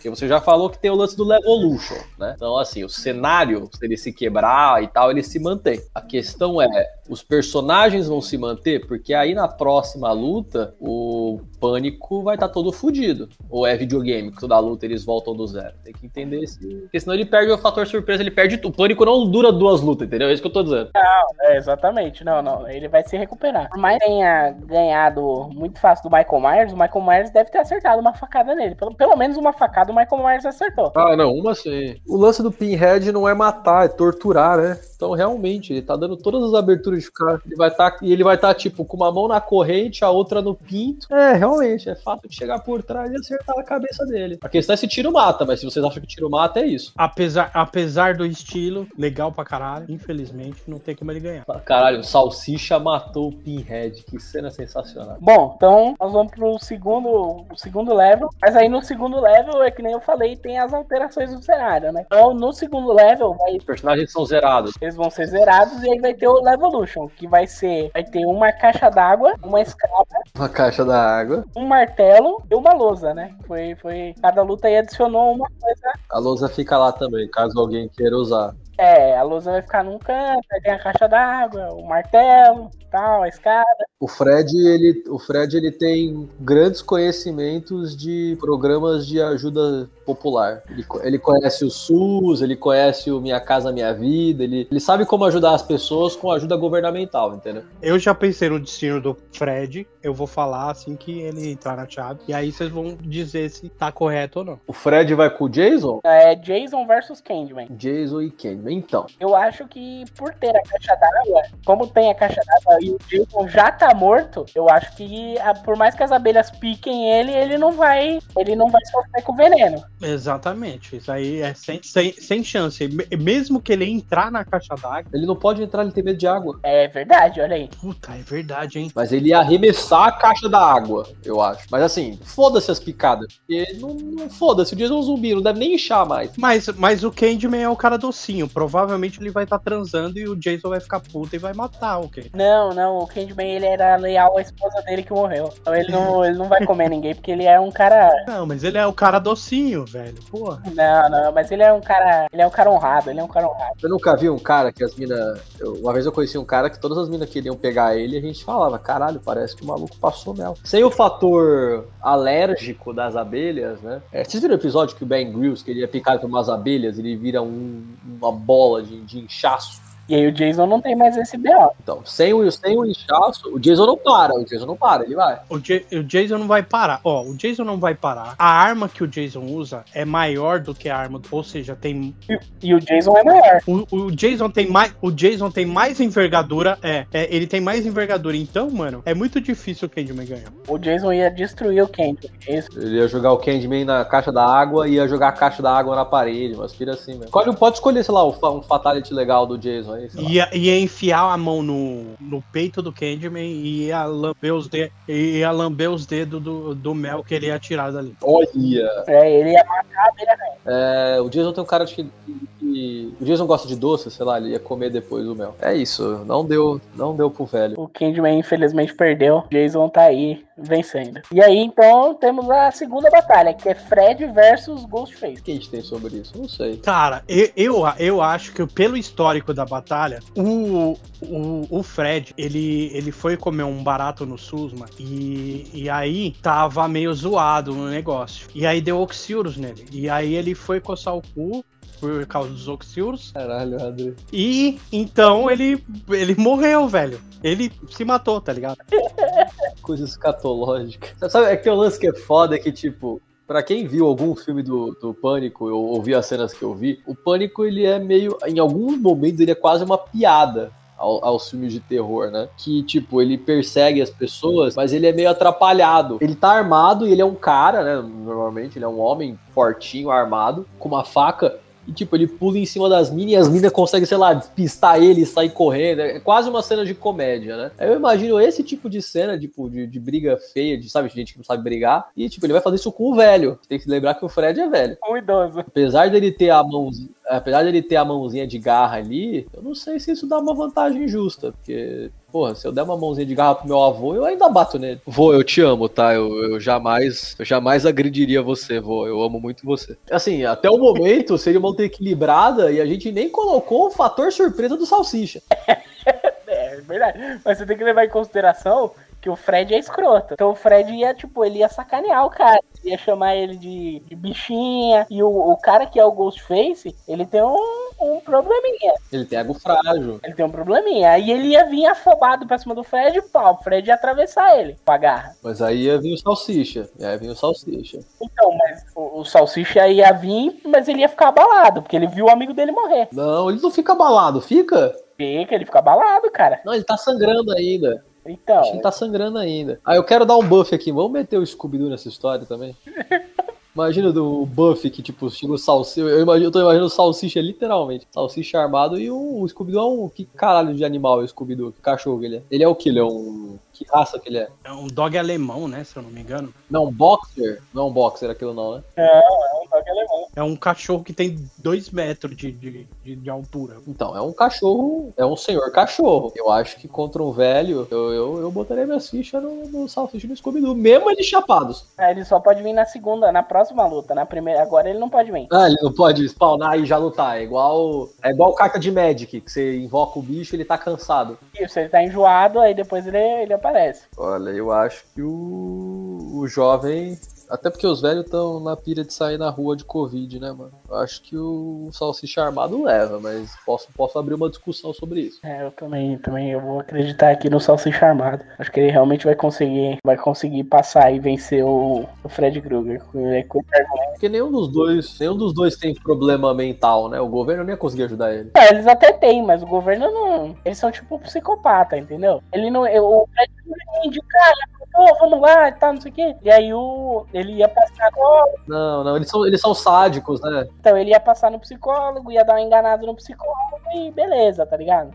Porque você já falou que tem o lance do Levolution, né? Então, assim, o cenário, se ele se quebrar e tal, ele se mantém. A questão é, os personagens vão se manter? Porque aí na próxima luta, o Pânico vai estar todo fudido. Ou é videogame, que toda luta eles voltam do zero. Tem que entender esse... Porque senão ele perde o fator surpresa, ele perde... tudo. O Pânico não dura duas lutas, entendeu? É isso que eu tô dizendo. É, exatamente. Não, não. Ele vai se recuperar. Por mais tenha ganhado muito fácil do Michael Myers, o Michael Myers deve ter acertado uma facada nele. Pelo, pelo menos uma facada Michael Myers acertou. Ah, não, uma sim. O lance do Pinhead não é matar, é torturar, né? Então, realmente, ele tá dando todas as aberturas de ficar. Ele vai estar. e ele vai estar, tipo, com uma mão na corrente, a outra no pinto. É, realmente, é fato de chegar por trás e acertar a cabeça dele. A questão é se tiro mata, mas se vocês acham que tiro mata, é isso. Apesar, apesar do estilo, legal pra caralho, infelizmente, não tem como ele ganhar. Caralho, o Salsicha matou o Pinhead. Que cena sensacional. Bom, então nós vamos pro segundo, o segundo level. Mas aí no segundo level, é que nem eu falei, tem as alterações do cenário, né? Então no segundo level, vai, Os personagens são zerados. eles vão ser zerados e aí vai ter o Levolution, que vai ser. Vai ter uma caixa d'água, uma escada, Uma caixa da água. um martelo e uma lousa, né? Foi, foi. Cada luta aí adicionou uma coisa. A lousa fica lá também, caso alguém queira usar. É, a lousa vai ficar num canto, aí tem a caixa d'água, o martelo, tal, a escada. O Fred, ele, o Fred, ele tem grandes conhecimentos de programas de ajuda popular. Ele, ele conhece o SUS, ele conhece o Minha Casa Minha Vida, ele, ele sabe como ajudar as pessoas com ajuda governamental, entendeu? Eu já pensei no destino do Fred, eu vou falar assim que ele entrar na chave, e aí vocês vão dizer se tá correto ou não. O Fred vai com o Jason? É Jason versus Candyman. Jason e Candyman. Então, Eu acho que por ter a caixa d'água, como tem a caixa d'água e o Jason já tá morto, eu acho que por mais que as abelhas piquem ele, ele não vai. Ele não vai sofrer com veneno. Exatamente, isso aí é sem, sem, sem chance. Me- Mesmo que ele entrar na caixa d'água, ele não pode entrar, ele tem medo de água. É verdade, olha aí. puta, é verdade, hein? Mas ele ia arremessar a caixa da água, eu acho. Mas assim, foda-se as picadas. Porque não, não foda-se, o Jason é um zumbi, não deve nem inchar mais. Mas, mas o Candyman é o cara docinho, provavelmente ele vai estar transando e o Jason vai ficar puto e vai matar o Candyman. Não, não, o Candyman ele era leal à esposa dele que morreu. Então ele não, ele não vai comer ninguém, porque ele é um cara. Não, mas ele é o cara docinho, velho, porra. Não, não, mas ele é um cara. Ele é um cara honrado, ele é um cara honrado. Eu nunca vi um cara que as minas. Uma vez eu conheci um cara que todas as minas queriam pegar ele e a gente falava, caralho, parece que o maluco passou mel. Sem o fator alérgico das abelhas, né? É, vocês viram o episódio que o Ben Grills, que ele é picado por umas abelhas, ele vira um- uma bola de, de inchaço? E aí o Jason não tem mais esse B.O. Então, sem o, sem o inchaço, o Jason não para, o Jason não para, ele vai. O, o Jason não vai parar. Ó, o Jason não vai parar. A arma que o Jason usa é maior do que a arma, ou seja, tem E o Jason é maior. o, o Jason tem mais o Jason tem mais envergadura, é, é, ele tem mais envergadura. Então, mano, é muito difícil o Candyman ganhar. O Jason ia destruir o Candyman. é Isso. Ele ia jogar o Candyman na caixa da água e ia jogar a caixa da água na parede, mas vira assim mesmo. Escolhe- Pode escolher, sei lá, um um fatality legal do Jason lá. Ia, ia enfiar a mão no, no peito do Candyman e ia lamber os, de, ia lamber os dedos do, do mel que ele ia tirar dali. Olha! É, ele ia matar a abelha. É, o Jason tem um cara de que, que- O Jason gosta de doce, sei lá, ele ia comer depois o mel. É isso, não deu, não deu pro velho. O Candyman infelizmente perdeu. O Jason tá aí vencendo. E aí então temos a segunda batalha, que é Fred versus Ghostface. O que a gente tem sobre isso? Não sei. Cara, eu, eu, eu acho que pelo histórico da batalha, o, o, o Fred, ele, ele foi comer um barato no Susma e, e aí tava meio zoado o negócio. E aí deu oxiurus nele. E aí ele foi coçar o cu por causa dos oxiurus. Caralho, André. E então ele, ele morreu, velho. Ele se matou, tá ligado? Coisa escatológica. Sabe, é que tem um lance que é foda, é que, tipo, Pra quem viu algum filme do, do Pânico, eu ouvi as cenas que eu vi, o Pânico, ele é meio. Em alguns momentos, ele é quase uma piada. ao- aos filmes de terror, né? Que, tipo, ele persegue as pessoas, mas ele é meio atrapalhado. Ele tá armado e ele é um cara, né? Normalmente, ele é um homem fortinho, armado, com uma faca. E, tipo, ele pula em cima das minas e as minas conseguem, sei lá, despistar ele e sair correndo. É quase uma cena de comédia, né? Eu imagino esse tipo de cena, tipo, de, de briga feia, de, sabe, gente que não sabe brigar. E, tipo, ele vai fazer isso com o velho. Tem que lembrar que o Fred é velho. Um idoso. Apesar dele ter a mãozinha, apesar dele ter a mãozinha de garra ali, eu não sei se isso dá uma vantagem justa, porque Porra, se eu der uma mãozinha de garra pro meu avô, eu ainda bato nele. Vô, eu te amo, tá? Eu, eu jamais eu jamais agrediria você, vô. Eu amo muito você. Assim, até o momento seria uma luta equilibrada e a gente nem colocou o fator surpresa do salsicha. É, é verdade. Mas você tem que levar em consideração que o Fred é escroto. Então o Fred ia, tipo, ele ia sacanear o cara. Ia chamar ele de, de bichinha. E o, o cara que é o Ghostface, ele tem um, um probleminha. Ele tem ego frágil. Ele tem um probleminha. Aí ele ia vir afobado pra cima do Fred e pau. O Fred ia atravessar ele com a garra. Mas aí ia vir o salsicha. E aí vinha o salsicha. Então, mas o, o Salsicha ia vir, mas ele ia ficar abalado, porque ele viu o amigo dele morrer. Não, ele não fica abalado, fica? Fica, ele fica abalado, cara. Não, ele tá sangrando ainda. Então, Acho que ele tá sangrando ainda. Ah, eu quero dar um buff aqui. Vamos meter o Scooby-Doo nessa história também? Imagina do buff que, tipo, chega o salsicha. Eu, imagino, eu tô imaginando o salsicha literalmente. Salsicha armado e o, o Scooby-Doo é um. Que caralho de animal é o Scooby-Doo? Que cachorro que ele é? Ele é o que? Ele é um. Que raça que ele é? É um dog alemão, né? Se eu não me engano. Não, um boxer? Não é um boxer aquilo, não, né? é um alemão. É um cachorro que tem dois metros de, de, de, de altura. Então, é um cachorro. É um senhor cachorro. Eu acho que contra um velho, eu, eu, eu botaria minhas fichas no, no salsicha no Scooby-Doo. Mesmo eles chapados. É, ele só pode vir na segunda, na próxima luta. Na primeira, agora ele não pode vir. Ah, ele não pode spawnar e já lutar. É igual. É igual carta de Magic, que você invoca o bicho e ele tá cansado. Isso, ele tá enjoado, aí depois ele, ele aparece. Olha, eu acho que o, o jovem. Até porque os velhos estão na pira de sair na rua de Covid, né, mano? Eu acho que o salsicha armado leva, mas posso, posso abrir uma discussão sobre isso. É, eu também, também eu vou acreditar aqui no Salsicha Armado. Acho que ele realmente vai conseguir, vai conseguir passar e vencer o, o Fred Krueger. com- Porque nenhum dos dois, nenhum dos dois tem problema mental, né? O governo nem ia conseguir ajudar ele. Ah, eles até têm, mas o governo não. Eles são tipo um psicopata, entendeu? Ele não. eu- O Fred ia falar, pô, vamos lá e tal, não sei o quê. E aí o. Ele ia passar. ó, Não, não, eles são, eles são sádicos, né? Então ele ia passar no psicólogo, ia dar uma enganada no psicólogo e beleza, tá ligado?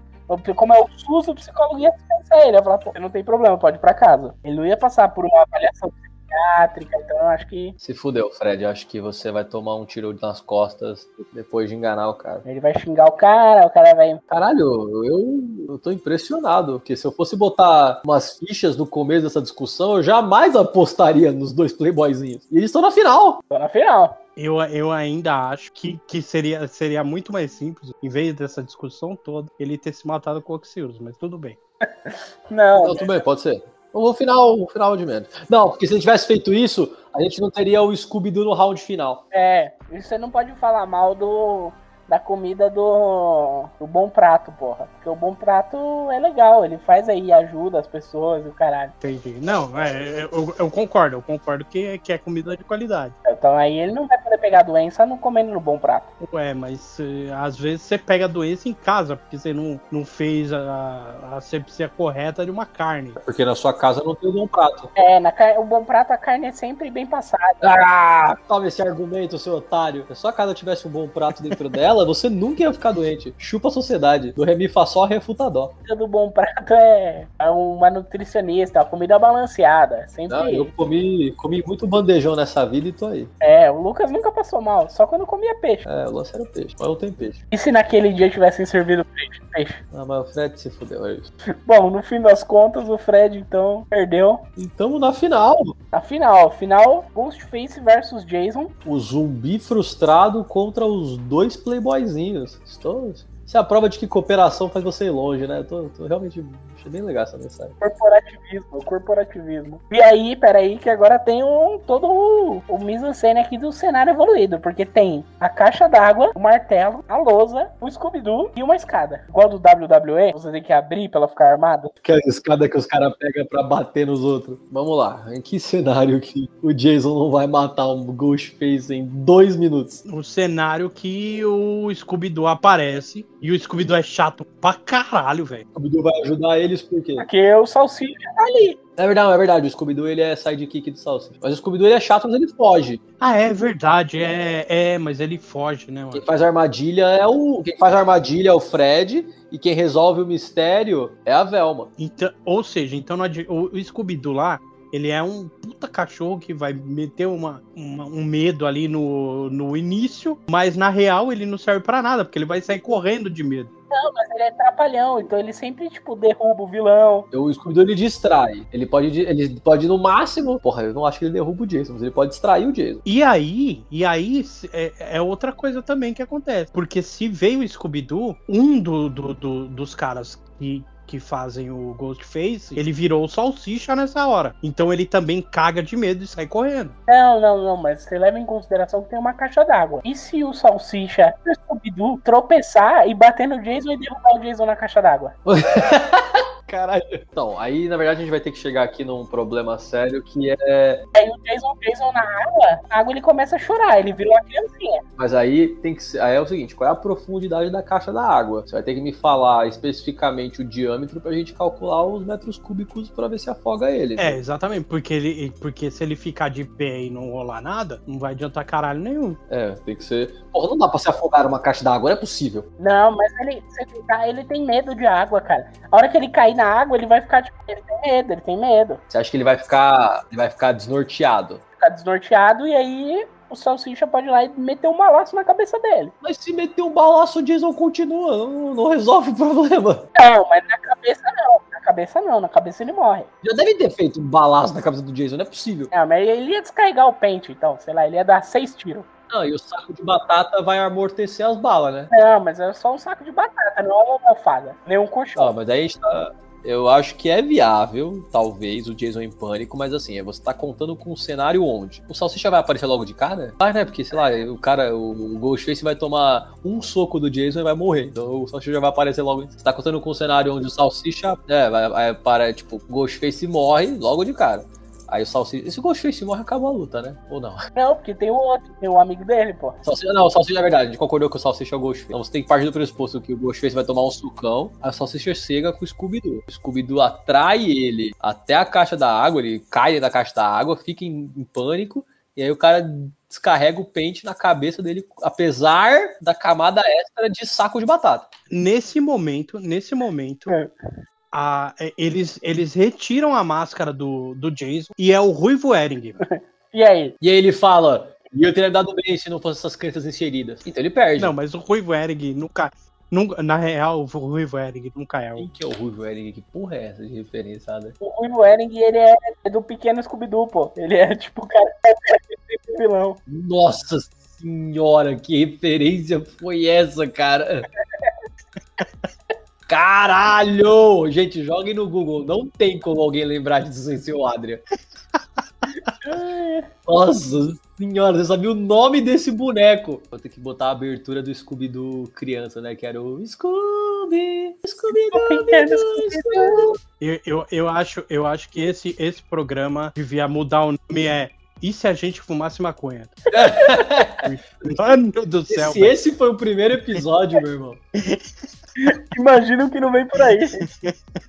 Como é o SUS, o psicólogo ia dispensar ele. Ia falar, pô, não tem problema, pode ir pra casa. Ele não ia passar por uma avaliação psiquiátrica, então eu acho que Se fudeu, Fred. Acho que você vai tomar um tiro nas costas depois de enganar o cara. ele vai xingar o cara, o cara vai. Caralho, eu, eu tô impressionado, porque se eu fosse botar umas fichas no começo dessa discussão, eu jamais apostaria nos dois playboyzinhos. E eles estão na final. Tô na final. Eu, eu ainda acho que, que seria, seria muito mais simples, em vez dessa discussão toda, ele ter se matado com o Oxyrus, mas tudo bem. Não, Não, tudo bem, pode ser. O final, o final de menos. Não, porque se ele tivesse feito isso, a gente não teria o Scooby-Doo no round final. é. Você não pode falar mal do. Da comida do, do Bom Prato, porra. Porque o Bom Prato é legal, ele faz aí, ajuda as pessoas e o caralho. Entendi. Não, é, eu, eu concordo, eu concordo que, que é comida de qualidade. Então aí ele não vai poder pegar doença não comendo no Bom Prato. Ué, mas eh, às vezes você pega a doença em casa, porque você não, não fez a, a asepsia correta de uma carne. Porque na sua casa não tem um bom prato. É, na o Bom Prato a carne é sempre bem passada. Ah, toma esse argumento, seu otário. Se a sua casa tivesse um bom prato dentro dela, você nunca ia ficar doente. Chupa a sociedade. Do Remi Façol refuta dó. A comida do Bom Prato é, é uma nutricionista, comida balanceada. Sempre. Não, eu comi, comi muito bandejão nessa vida e tô aí. É, o Lucas nunca passou mal, só quando comia peixe. É, o lance era peixe, mas não tem peixe. E se naquele dia tivessem servido peixe? peixe? Ah, mas o Fred se fudeu, é isso. Bom, no fim das contas, o Fred então perdeu. E tamo na final. A final, final Ghostface versus Jason. O zumbi frustrado contra os dois playboyzinhos. Estou... Isso é a prova de que cooperação faz você ir longe, né? Tô realmente... Achei bem legal essa mensagem. Corporativismo, corporativismo. E aí, peraí, que agora tem um, todo o, o mise-en-scène aqui do cenário evoluído, porque tem a caixa d'água, o martelo, a lousa, o Scooby-Doo e uma escada. Igual do WWE, você tem que abrir pra ela ficar armada. Aquela escada que os caras pegam pra bater nos outros. Vamos lá. Em que cenário que o Jason não vai matar um Ghostface em dois minutos? O cenário que o Scooby-Doo aparece E o Scooby-Doo é chato pra caralho, velho. O Scooby-Doo vai ajudar eles por quê? Porque o Salsicha tá ali. É verdade, é verdade. O Scooby-Doo ele é sidekick do Salsicha. Mas o Scooby-Doo ele é chato, mas ele foge. Ah, é verdade. É, é, mas ele foge, né, Quem faz a armadilha é o. Quem faz armadilha é o Fred. E quem resolve o mistério é a Velma. Então, ou seja, então o, o Scooby-Doo lá, ele é um puta cachorro que vai meter uma, uma- um medo ali no, no início, mas na real ele não serve pra nada, porque ele vai sair correndo de medo. Não, mas ele é trapalhão, então ele sempre, tipo, derruba o vilão. O Scooby-Doo ele distrai. Ele pode, ele pode, no máximo. Porra, eu não acho que ele derruba o Jason, mas ele pode distrair o Jason. E aí, e aí é, é outra coisa também que acontece. Porque se veio o Scooby-Doo, um do, do- do- dos caras que, que fazem o Ghostface, ele virou o salsicha nessa hora. Então ele também caga de medo e sai correndo. Não, não, não, mas você leva em consideração que tem uma caixa d'água. E se o Salsicha, o Scooby-Doo, tropeçar e bater no Jason e derrubar o Jason na caixa d'água? Caralho. Então, aí na verdade a gente vai ter que chegar aqui num problema sério que é. Aí o Jason, Jason na água, a água ele começa a chorar, ele vira uma criancinha. Mas aí tem que ser. Aí é o seguinte: qual é a profundidade da caixa da água? Você vai ter que me falar especificamente o diâmetro pra gente calcular os metros cúbicos pra ver se afoga ele. É, exatamente. Porque, ele, porque se ele ficar de pé e não rolar nada, não vai adiantar caralho nenhum. É, tem que ser. Porra, não dá pra se afogar uma caixa d'água, não é possível. Não, mas ele, ele tem medo de água, cara. A hora que ele cair na água, ele vai ficar, tipo, ele tem medo, ele tem medo. Você acha que ele vai ficar. Ele vai ficar desnorteado? Ficar desnorteado e aí o Salsicha pode ir lá e meter um balaço na cabeça dele. Mas se meter um balaço, o Jason continua, não, não resolve o problema. Não, mas na cabeça não. Na cabeça não, na cabeça ele morre. Já deve ter feito um balaço na cabeça do Jason, não é possível. Não, mas ele ia descarregar o pente, então, sei lá, ele ia dar seis tiros. Não, e o saco de batata vai amortecer as balas, né? Não, mas é só um saco de batata, não é uma almofada, nem um colchão. Ó, mas aí a gente tá. Eu acho que é viável, talvez, o Jason em pânico, mas assim, você tá contando com um cenário onde? O Salsicha vai aparecer logo de cara? Vai, né? Porque, sei lá, o cara, o Ghostface vai tomar um soco do Jason e vai morrer. Então o Salsicha já vai aparecer logo. Você tá contando com um cenário onde o Salsicha, é, vai, vai para, tipo, Ghostface morre logo de cara. Aí o Salsicha. E se o Ghostface morre, acabou a luta, né? Ou não? Não, porque tem o outro, tem o amigo dele, pô. Salsicha, não, o Salsicha é verdade. A gente concordou que o Salsicha é o Ghostface. Então você tem que partir do pressuposto que o Ghostface vai tomar um sucão. A Salsicha chega com o Scooby-Doo. O Scooby-Doo atrai ele até a caixa da água. Ele cai da caixa da água, fica em, em pânico. E aí o cara descarrega o pente na cabeça dele, apesar da camada extra de saco de batata. Nesse momento, nesse momento, É. a- é, eles, eles retiram a máscara do, do Jason e é o Ruivo Ering. E aí? E aí ele fala. E eu teria dado bem se não fosse essas crianças inseridas. Então ele perde. Não, mas o Ruivo Ering nunca, nunca. Na real, o Ruivo Ering nunca é o. Quem que é o Ruivo Eric? Que porra é essa de referenciada? O Ruivo Ering, ele é, é do pequeno Scooby-Doo, pô. Ele é tipo o cara que é vilão. Nossa senhora, que referência foi essa, cara? Caralho! Gente, joguem no Google. Não tem como alguém lembrar disso sem ser o Adrian. Nossa senhora, você sabia o nome desse boneco? Vou ter que botar a abertura do Scooby-Doo criança, né? Que era o Scooby, pequeno Scooby-Doo. Eu, eu, eu, acho, eu acho que esse, esse programa devia mudar o nome. É. E se a gente fumasse maconha? Mano do céu. Se esse foi o primeiro episódio, meu irmão. Imagina o que não vem por aí.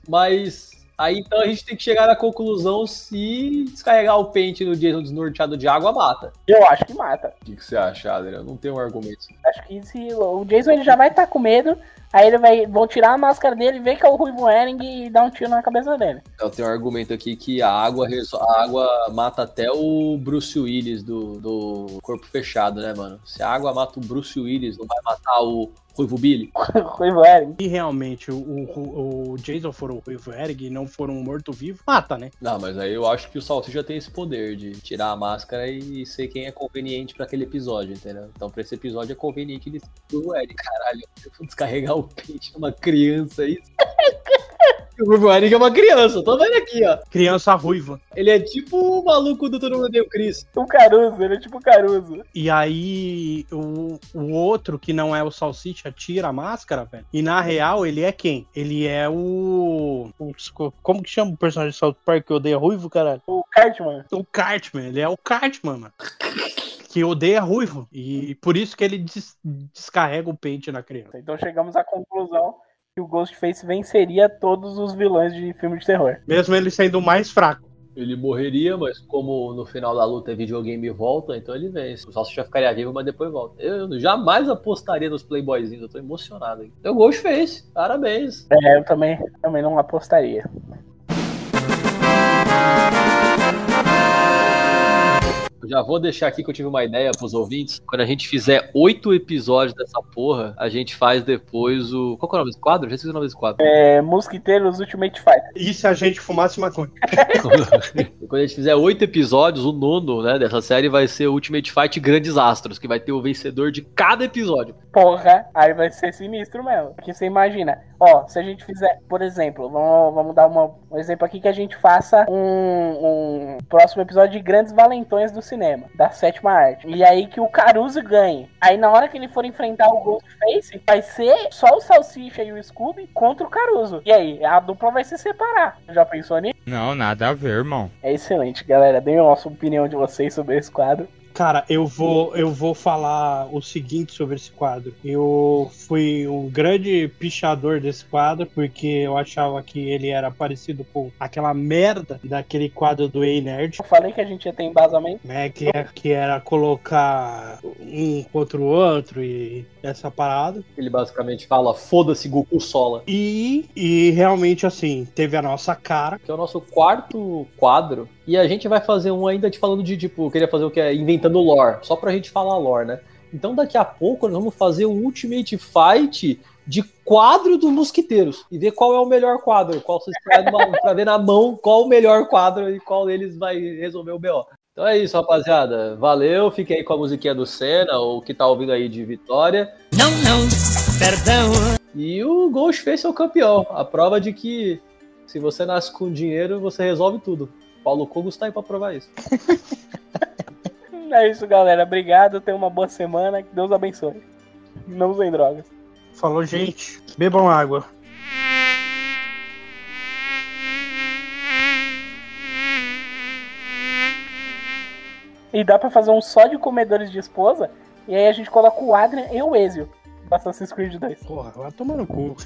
Mas aí então a gente tem que chegar na conclusão se descarregar o pente no Jason desnorteado de água mata. Eu acho que mata. O que, que você acha, Adriano? Não tem um argumento. Acho que se o Jason ele já vai estar com medo, aí ele vai vão tirar a máscara dele, ver que é o Ruivo Ering e dar um tiro na cabeça dele. Então tem um argumento aqui que a água, a água mata até o Bruce Willis do, do corpo fechado, né, mano? Se a água mata o Bruce Willis, não vai matar o Ruivo Billy? Ruivo Ering. Se realmente o, o, o Jason for o Ruivo Ering e não for um morto-vivo, mata, né? Não, mas aí eu acho que o Salsicha tem esse poder de tirar a máscara e ser quem é conveniente pra aquele episódio, entendeu? Então pra esse episódio é conveniente ele ser o Eric. Caralho, eu vou descarregar o pente numa criança, é isso? o Ruivo Eric é uma criança, tô vendo aqui, ó. Criança ruiva. Ele é tipo o maluco do Todo Mundo Deu Chris. O Caruso, ele é tipo o Caruso. E aí o, o outro, que não é o Salsicha, tira a máscara, velho. E na real, ele é quem? Ele é o. o- Como que chama o personagem de South Park que odeia ruivo, caralho? O Cartman. O Cartman. Ele é o Cartman, mano. que odeia ruivo. E por isso que ele des- descarrega o pente na criança. Então chegamos à conclusão que o Ghostface venceria todos os vilões de filme de terror. Mesmo ele sendo o mais fraco. Ele morreria, mas como no final da luta é videogame e volta, então ele vence. O Salsicha ficaria vivo, mas depois volta. Eu jamais apostaria nos Playboyzinhos, eu tô emocionado. Hein? Eu Ghostface, parabéns. É, eu também, também não apostaria. Já vou deixar aqui que eu tive uma ideia pros ouvintes. Quando a gente fizer oito episódios dessa porra, a gente faz depois o. Qual que é o nome desse quadro? Já esqueci o nome desse quadro. É, Mosquiteiros Ultimate Fighter. E se a gente fumasse maconha? Quando a gente fizer oito episódios, o nono, né, dessa série vai ser o Ultimate Fight Grandes Astros, que vai ter o vencedor de cada episódio. Porra, aí vai ser sinistro mesmo. Porque você imagina, ó, se a gente fizer, por exemplo, vamos, vamos dar uma- um exemplo aqui que a gente faça um, um próximo episódio de Grandes Valentões do cinema, da sétima arte. E aí que o Caruso ganhe. Aí na hora que ele for enfrentar o Ghostface, vai ser só o Salsicha e o Scooby contra o Caruso. E aí, a dupla vai se separar. Já pensou nisso? Não, nada a ver, irmão. É excelente, galera. Deem a nossa opinião de vocês sobre esse quadro. Cara, eu vou, eu vou falar o seguinte sobre esse quadro. Eu fui grande pichador desse quadro, porque eu achava que ele era parecido com aquela merda daquele quadro do Ei Nerd. Eu falei que a gente ia ter embasamento. Né, que, é- que era colocar um contra o outro e essa parada. Ele basicamente fala: foda-se, Goku Sola. E, e realmente, assim, teve a nossa cara. Que é o nosso quarto quadro. E a gente vai fazer um ainda te falando de, tipo, queria fazer o que é inventando lore, só pra gente falar lore, né? Então daqui a pouco nós vamos fazer o Ultimate Fight de quadro dos mosquiteiros e ver qual é o melhor quadro, qual vocês pra ver na mão qual o melhor quadro e qual deles vai resolver o BO. Então é isso, rapaziada. Valeu, fiquem aí com a musiquinha do Senna, ou que tá ouvindo aí de Vitória. Não, não, perdão. E o Ghostface é o campeão. A prova de que se você nasce com dinheiro, você resolve tudo. Paulo Cogos tá aí pra provar isso. É isso, galera. Obrigado. Tenha uma boa semana. Que Deus abençoe. Não usem drogas. Falou, gente, bebam água. E dá pra fazer um só de comedores de esposa. E aí a gente coloca o Adrian e o Ezio. do Assassin's Creed 2. Porra, vai tomar no cu.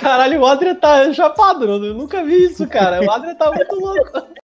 Caralho, o Adrian tá chapado, eu nunca vi isso, cara. O Adrian tá muito louco.